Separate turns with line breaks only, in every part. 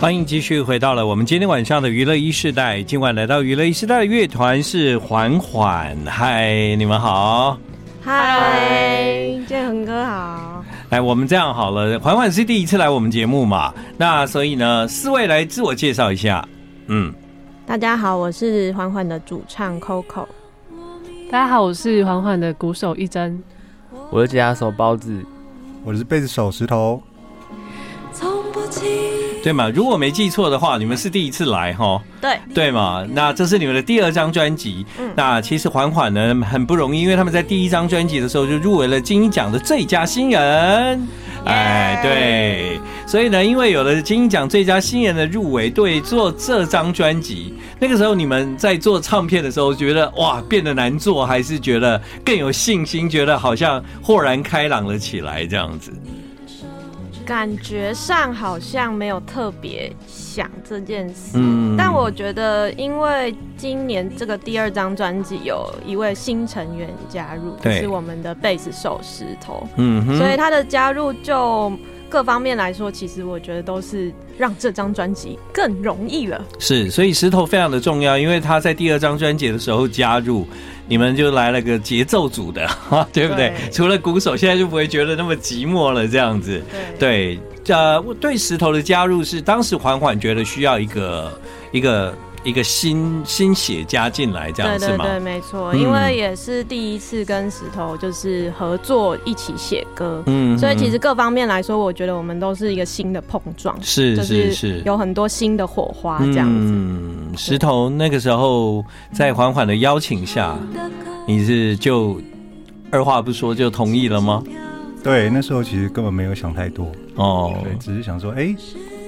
欢迎继续回到了我们今天晚上的娱乐一世代。今晚来到娱乐一世代的乐团是缓缓，嗨，你们好，
嗨，建恒哥好。
来，我们这样好了，缓缓是第一次来我们节目嘛，那所以呢，四位来自我介绍一下。嗯，
大家好，我是缓缓的主唱 Coco。
大家好，我是缓缓的鼓手一真。
我是吉他手包子。
我是贝斯手石头。
对嘛？如果没记错的话，你们是第一次来哈？
对
对嘛？那这是你们的第二张专辑。嗯，那其实缓缓呢很不容易，因为他们在第一张专辑的时候就入围了金鹰奖的最佳新人。哎，对，所以呢，因为有了金鹰奖最佳新人的入围，对做这张专辑，那个时候你们在做唱片的时候，觉得哇变得难做，还是觉得更有信心，觉得好像豁然开朗了起来这样子。
感觉上好像没有特别想这件事，嗯，但我觉得，因为今年这个第二张专辑有一位新成员加入，是我们的贝斯手石头，嗯，所以他的加入就各方面来说，其实我觉得都是让这张专辑更容易了。
是，所以石头非常的重要，因为他在第二张专辑的时候加入。你们就来了个节奏组的，对不对？对，除了鼓手，现在就不会觉得那么寂寞了，这样子。对，对，呃，对石头的加入是当时缓缓觉得需要一个一个。一个新新血加进来，这样子吗？
对对对，没错，因为也是第一次跟石头就是合作一起写歌，嗯，所以其实各方面来说，我觉得我们都是一个新的碰撞，
是是是，
有很多新的火花这样子。
嗯，石头那个时候在缓缓的邀请下，你是就二话不说就同意了吗？
对，那时候其实根本没有想太多哦，对，只是想说，哎。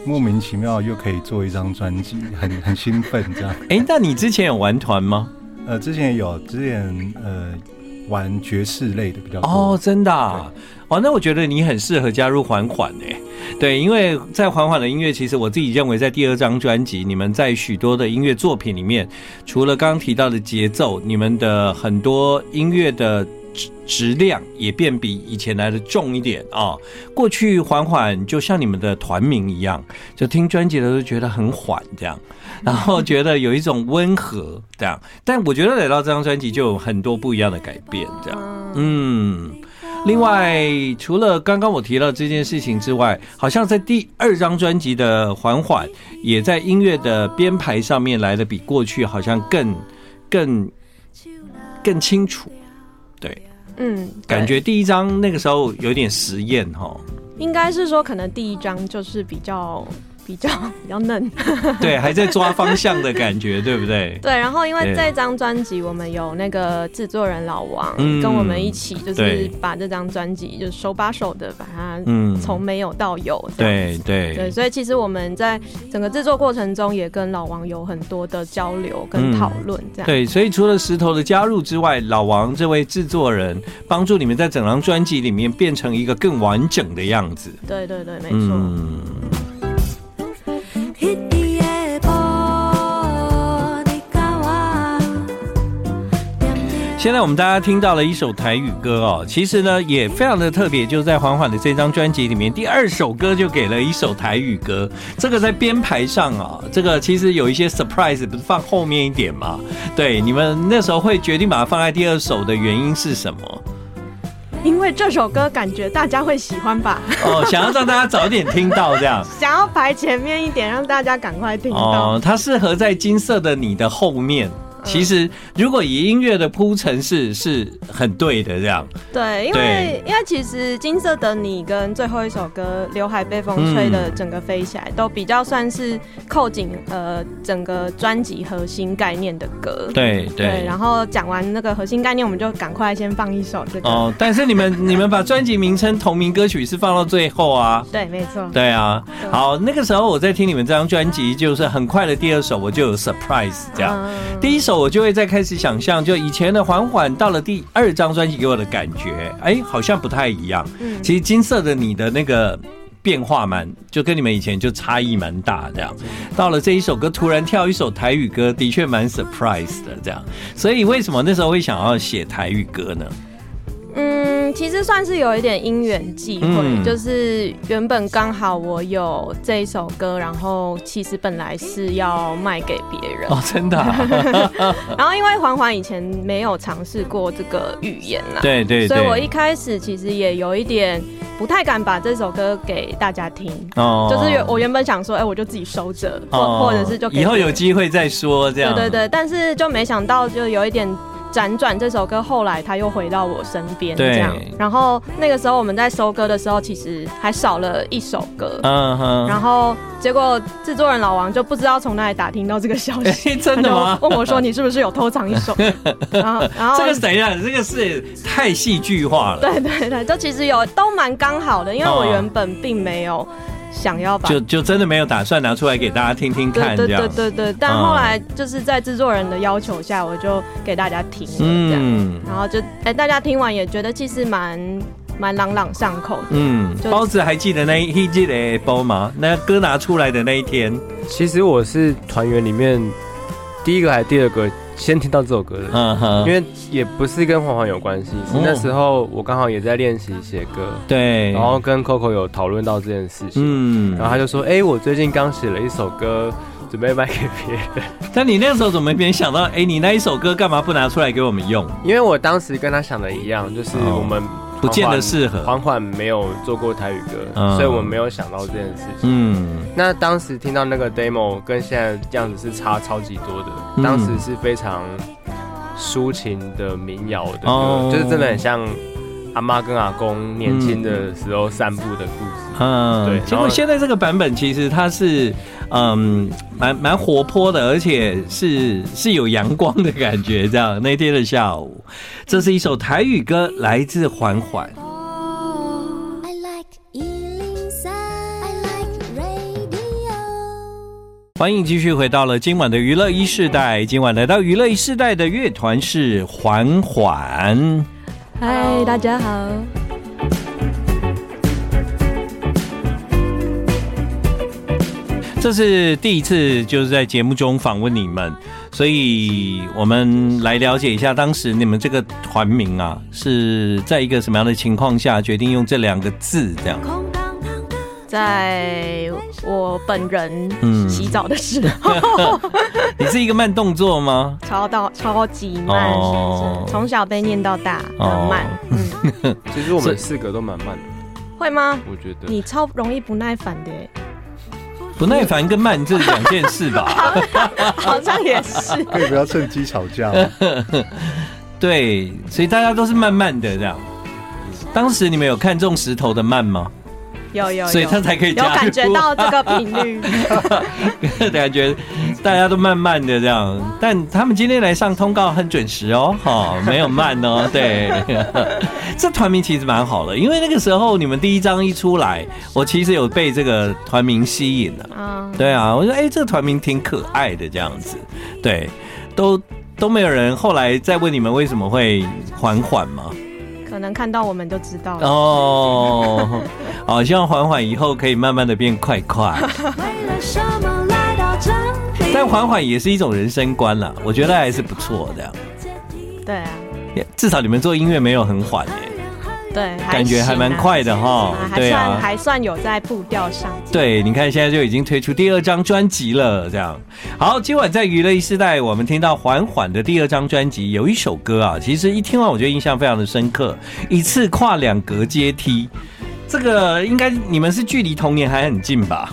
莫名其妙又可以做一张专辑，很很兴奋这样。
哎、欸，那你之前有玩团吗？
呃，之前有，之前呃玩爵士类的比较多。
哦，真的啊？哦，那我觉得你很适合加入缓缓诶。对，因为在缓缓的音乐，其实我自己认为，在第二张专辑，你们在许多的音乐作品里面，除了刚刚提到的节奏，你们的很多音乐的。质量也变比以前来的重一点啊！过去缓缓就像你们的团名一样，就听专辑的时候觉得很缓这样，然后觉得有一种温和这样。但我觉得来到这张专辑就有很多不一样的改变这样。嗯，另外除了刚刚我提到这件事情之外，好像在第二张专辑的缓缓也在音乐的编排上面来的比过去好像更更更清楚。对，嗯，感觉第一张那个时候有点实验哈，
应该是说可能第一张就是比较。比较 比较嫩，
对，还在抓方向的感觉，对不对？
对，然后因为这张专辑我们有那个制作人老王跟我们一起，就是把这张专辑就是手把手的把它嗯从没有到有，
对对
对，所以其实我们在整个制作过程中也跟老王有很多的交流跟讨论，这样
对。所以除了石头的加入之外，老王这位制作人帮助你们在整张专辑里面变成一个更完整的样子。
对对对，没错。嗯
现在我们大家听到了一首台语歌哦，其实呢也非常的特别，就在缓缓的这张专辑里面，第二首歌就给了一首台语歌。这个在编排上啊，这个其实有一些 surprise，不是放后面一点吗？对，你们那时候会决定把它放在第二首的原因是什么？
因为这首歌感觉大家会喜欢吧？
哦，想要让大家早点听到这样，
想要排前面一点，让大家赶快听到。
哦，它适合在金色的你的后面。其实，如果以音乐的铺陈是是很对的，这样。
对，因为因为其实金色的你跟最后一首歌《刘海被风吹的整个飞起来》都比较算是扣紧呃整个专辑核心概念的歌。
对对，对。
然后讲完那个核心概念，我们就赶快先放一首这个。
哦，但是你们 你们把专辑名称同名歌曲是放到最后啊？
对，没错。
对啊。好，那个时候我在听你们这张专辑，就是很快的第二首我就有 surprise 这样，第一首。我就会再开始想象，就以前的缓缓到了第二张专辑给我的感觉，哎、欸，好像不太一样。嗯，其实金色的你的那个变化蛮，就跟你们以前就差异蛮大。这样到了这一首歌，突然跳一首台语歌，的确蛮 surprise 的。这样，所以为什么那时候会想要写台语歌呢？
嗯，嗯，其实算是有一点因缘际会，嗯、就是原本刚好我有这一首歌，然后其实本来是要卖给别人。
哦，真的、啊。
然后因为环环以前没有尝试过这个语言啦，
对，对对，
所以我一开始其实也有一点不太敢把这首歌给大家听，哦，就是我原本想说，哎、欸，我就自己收着，或、哦、或者是就
以后有机会再说这样，
对对对，但是就没想到就有一点。辗转这首歌后来他又回到我身边，这样。然后那个时候我们在收歌的时候，其实还少了一首歌。嗯哼。然后结果制作人老王就不知道从哪里打听到这个消息，
欸、真的吗？
问我说：“你是不是有偷藏一首？” 然后，然后
这个谁呀？这个是太戏剧化了。
对对对，就其实有都蛮刚好的，因为我原本并没有。想要把
就就真的没有打算拿出来给大家听听看，这样
对对对对。但后来就是在制作人的要求下，我就给大家听了这样，嗯，然后就哎、欸，大家听完也觉得其实蛮蛮朗朗上口的。嗯，
包子还记得那一记得包吗？那歌拿出来的那一天，
其实我是团员里面第一个还是第二个？先听到这首歌的，嗯哼，因为也不是跟黄黄有关系，是那时候我刚好也在练习写歌，
对，
然后跟 Coco 有讨论到这件事情，嗯，然后他就说，哎、欸，我最近刚写了一首歌，准备卖给别人。
但你那时候怎么没想到，哎、欸，你那一首歌干嘛不拿出来给我们用？
因为我当时跟他想的一样，就是我们。
不见得适合。
缓缓没有做过台语歌，嗯、所以我们没有想到这件事情。嗯，那当时听到那个 demo 跟现在这样子是差超级多的。嗯、当时是非常抒情的民谣的歌，哦、就是真的很像阿妈跟阿公年轻的时候散步的故事。
嗯，对。结果现在这个版本其实它是。嗯，蛮蛮活泼的，而且是是有阳光的感觉。这样那天的下午，这是一首台语歌，来自缓缓。欢迎继续回到了今晚的娱乐一世代。今晚来到娱乐一世代的乐团是环环。
嗨，大家好。
这是第一次，就是在节目中访问你们，所以我们来了解一下当时你们这个团名啊，是在一个什么样的情况下决定用这两个字？这样，
在我本人嗯洗澡的时候，嗯、
你是一个慢动作吗？
超到超级慢，哦、从小被念到大，很慢。哦、
嗯，其实我们四个都蛮慢的，
会吗？
我觉得
你超容易不耐烦的。
不耐烦跟慢这是两件事吧？
好像也是。
可以不要趁机吵架。
对，所以大家都是慢慢的这样。当时你们有看中石头的慢吗？
有有，有，
所以他才可以
有感觉到这个频率，
感觉大家都慢慢的这样，但他们今天来上通告很准时哦，哈，没有慢哦，对，这团名其实蛮好的，因为那个时候你们第一张一出来，我其实有被这个团名吸引了，啊，对啊，我说哎，这个团名挺可爱的这样子，对，都都没有人后来再问你们为什么会缓缓吗？
可能看到我们就知道了
哦。好，希望缓缓以后可以慢慢的变快快。但缓缓也是一种人生观啦，我觉得还是不错的。
对啊，
至少你们做音乐没有很缓耶。
对，
感觉还蛮快的哈。对啊，
还算有在步调上。
对，你看现在就已经推出第二张专辑了，这样。好，今晚在娱乐一时代，我们听到缓缓的第二张专辑，有一首歌啊，其实一听完我觉得印象非常的深刻，一次跨两格阶梯。这个应该你们是距离童年还很近吧？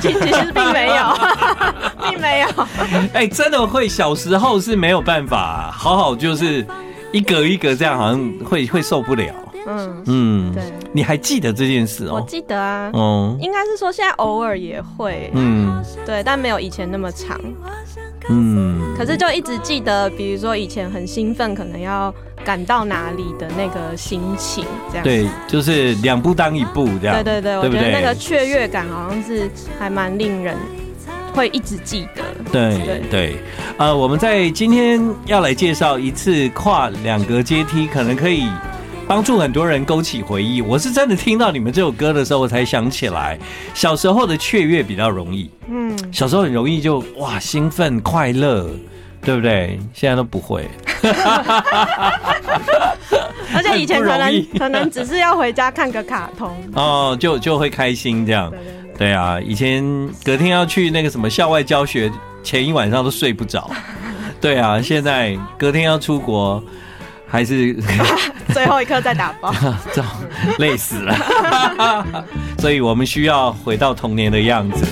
其实并没有，并没有。
哎，真的会，小时候是没有办法好好就是。一格一格这样好像会会受不了。嗯嗯，对，你还记得这件事哦？
我记得啊。哦，应该是说现在偶尔也会。嗯，对，但没有以前那么长。嗯，可是就一直记得，比如说以前很兴奋，可能要赶到哪里的那个心情，这样。
对，就是两步当一步这样。
对对对，我觉得那个雀跃感好像是还蛮令人。会一直记得，
对对对，呃，我们在今天要来介绍一次跨两格阶梯，可能可以帮助很多人勾起回忆。我是真的听到你们这首歌的时候，我才想起来，小时候的雀跃比较容易，嗯，小时候很容易就哇兴奋快乐，对不对？现在都不会。
而且且以前可能可能只是要回家看个卡通
哦，就就会开心这样。对啊，以前隔天要去那个什么校外教学，前一晚上都睡不着。对啊，现在隔天要出国。还是
最后一刻再打包，
这累死了，所以我们需要回到童年的样子。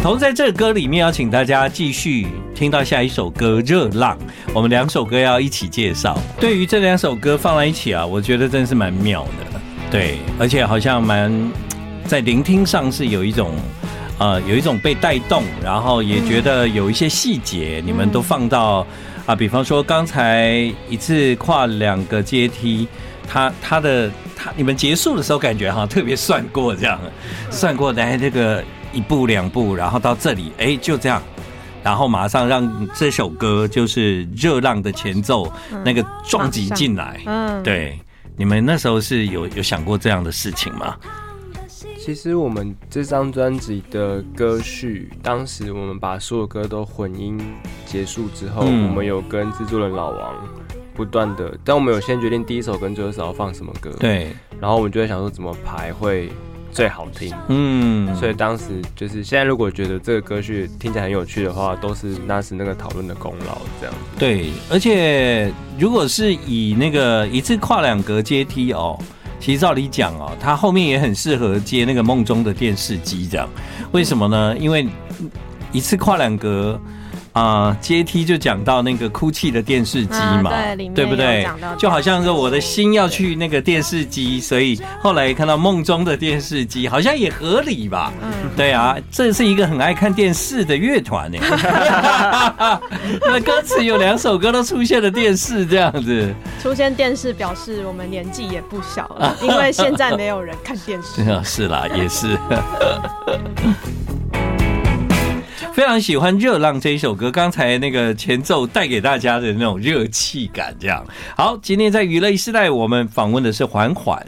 同在这歌里面，要请大家继续听到下一首歌《热浪》，我们两首歌要一起介绍。对于这两首歌放在一起啊，我觉得真是蛮妙的，对，而且好像蛮在聆听上是有一种呃有一种被带动，然后也觉得有一些细节你们都放到。啊，比方说刚才一次跨两个阶梯，他他的他你们结束的时候感觉哈特别算过这样，算过来这个一步两步，然后到这里哎就这样，然后马上让这首歌就是热浪的前奏那个撞击进来，嗯，对，你们那时候是有有想过这样的事情吗？
其实我们这张专辑的歌序，当时我们把所有歌都混音结束之后，嗯、我们有跟制作人老王不断的，但我们有先决定第一首跟最后一首要放什么歌，
对，
然后我们就在想说怎么排会最好听，嗯，所以当时就是现在如果觉得这个歌序听起来很有趣的话，都是那时那个讨论的功劳，这样子。
对，而且如果是以那个一次跨两格阶梯哦。其实照理讲哦，他后面也很适合接那个梦中的电视机，这样，为什么呢？因为一次跨两格。啊，阶梯就讲到那个哭泣的电视机嘛，
啊、对，
对不对？就好像是我的心要去那个电视机，所以后来看到梦中的电视机，好像也合理吧？嗯，对啊，这是一个很爱看电视的乐团呢。那歌词有两首歌都出现了电视，这样子
出现电视表示我们年纪也不小了，因为现在没有人看电视。
是啦，也是。非常喜欢《热浪》这一首歌，刚才那个前奏带给大家的那种热气感，这样好。今天在娱乐时代，我们访问的是缓缓。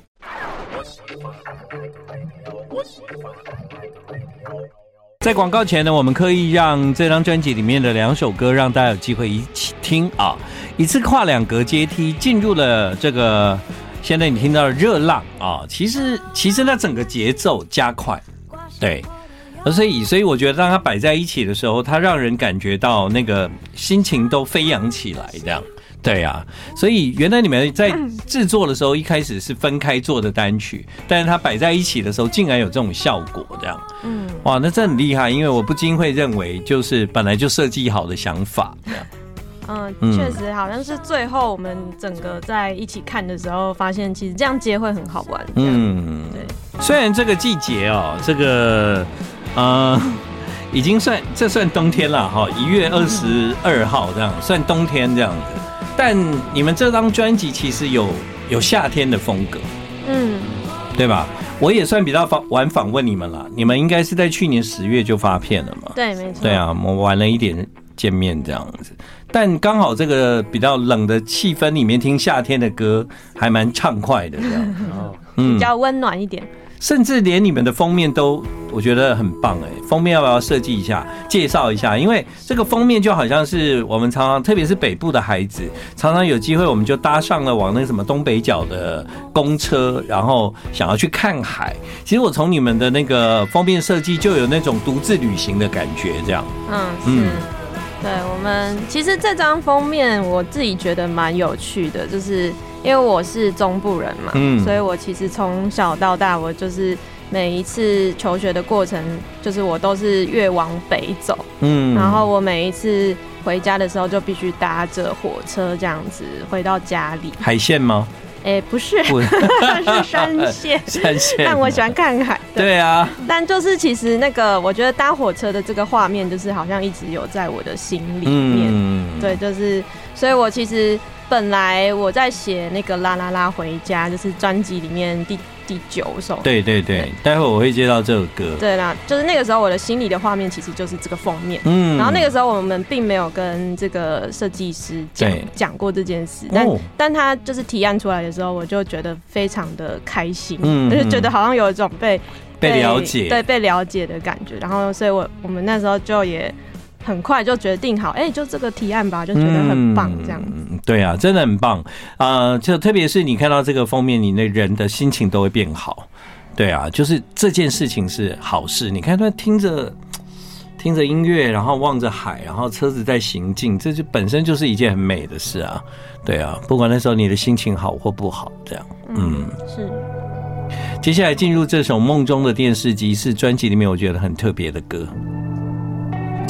在广告前呢，我们刻意让这张专辑里面的两首歌让大家有机会一起听啊，一次跨两格阶梯进入了这个。现在你听到的《热浪》啊，其实其实那整个节奏加快，对。所以，所以我觉得当它摆在一起的时候，它让人感觉到那个心情都飞扬起来，这样。对啊，所以原来你们在制作的时候，一开始是分开做的单曲，但是它摆在一起的时候，竟然有这种效果，这样。嗯，哇，那这很厉害，因为我不禁会认为，就是本来就设计好的想法，这样。
嗯，确实好像是最后我们整个在一起看的时候，发现其实这样接会很好玩。嗯，对。
虽然这个季节哦，这个。呃，已经算这算冬天了哈，一月二十二号这样算冬天这样子。但你们这张专辑其实有有夏天的风格，嗯，对吧？我也算比较访晚访问你们了，你们应该是在去年十月就发片了嘛？
对，没错。
对啊，我晚了一点见面这样子，但刚好这个比较冷的气氛里面听夏天的歌还蛮畅快的这样，
嗯，比较温暖一点。
甚至连你们的封面都，我觉得很棒哎！封面要不要设计一下，介绍一下？因为这个封面就好像是我们常常，特别是北部的孩子，常常有机会我们就搭上了往那什么东北角的公车，然后想要去看海。其实我从你们的那个封面设计就有那种独自旅行的感觉，这样。
嗯嗯，对，我们其实这张封面我自己觉得蛮有趣的，就是。因为我是中部人嘛，嗯，所以我其实从小到大，我就是每一次求学的过程，就是我都是越往北走，嗯，然后我每一次回家的时候，就必须搭着火车这样子回到家里。
海线吗？
哎、欸，不是，不是 山线，
山线。
但我喜欢看海。对，
对啊。
但就是其实那个，我觉得搭火车的这个画面，就是好像一直有在我的心里面。嗯，对，就是，所以我其实。本来我在写那个啦啦啦回家，就是专辑里面第第九首。
对对对，对，待会我会接到这首歌。
对啦，就是那个时候我的心里的画面其实就是这个封面。嗯。然后那个时候我们并没有跟这个设计师讲讲过这件事，但、哦、但他就是提案出来的时候，我就觉得非常的开心，嗯，就是觉得好像有一种被
被，被了解，
对，被了解的感觉。然后，所以我我们那时候就也。很快就决定好，哎、欸，就这个提案吧，就觉得很棒，这样子。
嗯、对啊，真的很棒啊、呃！就特别是你看到这个封面，你那人的心情都会变好。对啊，就是这件事情是好事。你看他听着 听着音乐，然后望着海，然后车子在行进，这就本身就是一件很美的事啊。对啊，不管那时候你的心情好或不好，这样，嗯，
是。
接下来进入这首《梦中的电视机》，是专辑里面我觉得很特别的歌。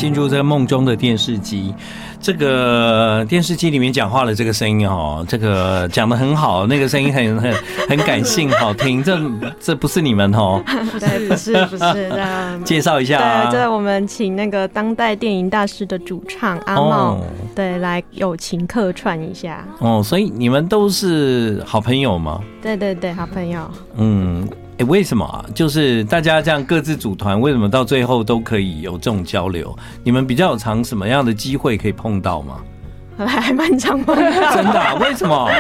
进入这个梦中的电视机，这个电视机里面讲话的这个声音哦，这个讲的很好，那个声音很很很感性，好听。这这不是你们哦？
对，不是不是的。
介绍一下啊，
对，这我们请那个当代电影大师的主唱阿茂，对，来友情客串一下。
哦，所以你们都是好朋友吗？
对对对，好朋友。
嗯。哎、欸，为什么啊？就是大家这样各自组团，为什么到最后都可以有这种交流？你们比较有常什么样的机会可以碰到吗？
还还蛮常碰到。
真的、啊？为什么？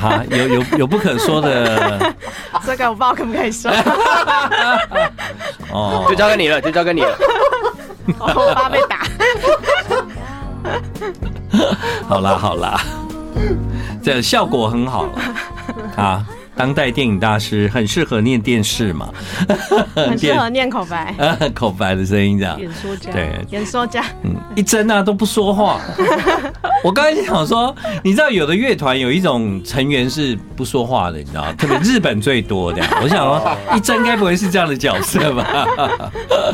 啊，有有有不可说的。
这个我不知道可不可以说。
哦，就交给你了，就交给你了。
我怕被打。
好啦好啦，这效果很好。啊，当代电影大师很适合念电视嘛，
很适合 念口白，
口白的声音这样，
演说家，
对，
演说家，
嗯，一真啊都不说话。我刚才想说，你知道有的乐团有一种成员是不说话的，你知道，特别日本最多的。我想说，一真该不会是这样的角色吧？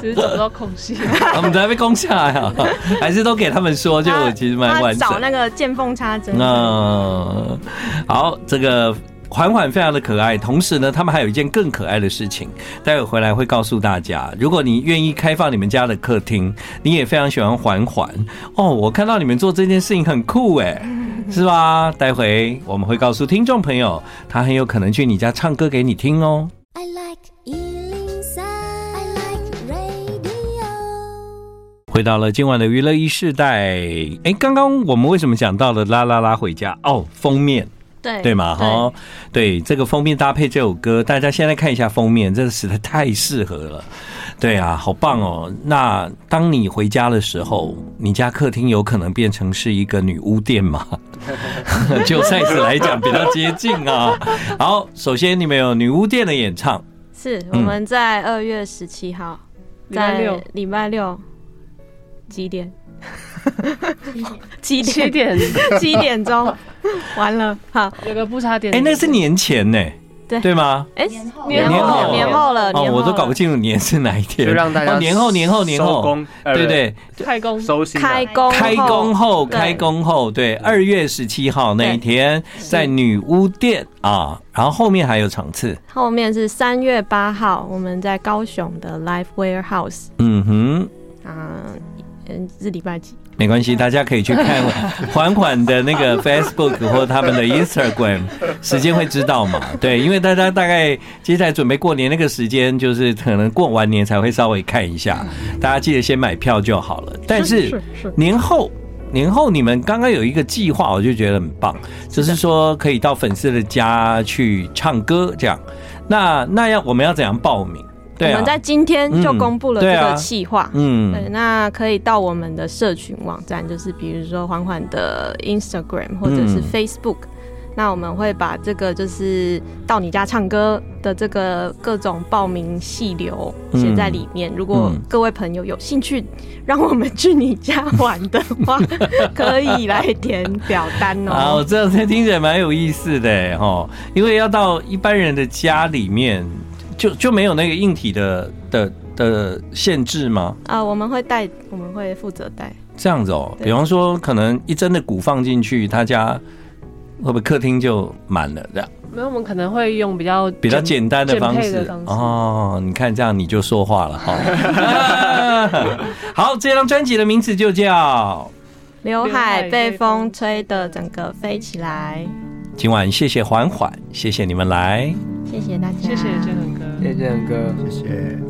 只是找不到空隙，
我们都还被攻下来啊，还是都给他们说，就其实蛮完整。
找那个见缝插针。
嗯，好，这个。缓缓非常的可爱，同时呢，他们还有一件更可爱的事情，待会回来会告诉大家。如果你愿意开放你们家的客厅，你也非常喜欢缓缓哦，我看到你们做这件事情很酷哎，是吧？待会我们会告诉听众朋友，他很有可能去你家唱歌给你听哦。I like 103, I like radio。回到了今晚的娱乐一世代，哎，刚刚我们为什么讲到了啦啦啦回家哦？封面。
对
对嘛哈，对这个封面搭配这首歌，大家现在看一下封面，这个实在太适合了。对啊，好棒哦！那当你回家的时候，你家客厅有可能变成是一个女巫店吗？就 size 来讲比较接近啊。好，首先你们有女巫店的演唱，
是我们在二月十七号，在礼拜六几点？七点。点。七点钟，完了，好，
有个不差点。
哎，那是年前呢，对。对吗？
哎，年后。年后年后。了，
哦，我都搞不清楚年是哪一天，
就让大家
年后年后年后，对对，
开工。
收心，
开工
开工后开工后，对，二月十七号那一天在女巫店啊，然后后面还有场次，
后面是三月八号，我们在高雄的 Live Warehouse，
嗯哼，
啊，嗯，是礼拜几？
没关系，大家可以去看 缓缓的那个 Facebook 或他们的 Instagram，时间会知道嘛？对，因为大家大概接下来准备过年那个时间，就是可能过完年才会稍微看一下。大家记得先买票就好了。但是年后，年后你们刚刚有一个计划，我就觉得很棒，就是说可以到粉丝的家去唱歌，这样。那那要我们要怎样报名？
我们在今天就公布了这个企划，
嗯，
对，那可以到我们的社群网站，就是比如说缓缓的 Instagram 或者是 Facebook，那我们会把这个就是到你家唱歌的这个各种报名细流写在里面。如果各位朋友有兴趣让我们去你家玩的话，可以来填表单哦。
好，这样听起来蛮有意思的哦，因为要到一般人的家里面。就就没有那个硬体的的的限制吗？
啊，我们会带，我们会负责带。
这样子哦，比方说，可能一针的鼓放进去，他家会不会客厅就满了？这样？
没有，我们可能会用比较
比较简单的方式，方式哦。你看这样你就说话了哈。好，这张专辑的名字就叫《
刘海被风吹的整个飞起来》。
今晚谢谢缓缓，谢谢你们来，
谢谢大家，
谢谢建恒哥，
谢谢建恒哥，谢谢。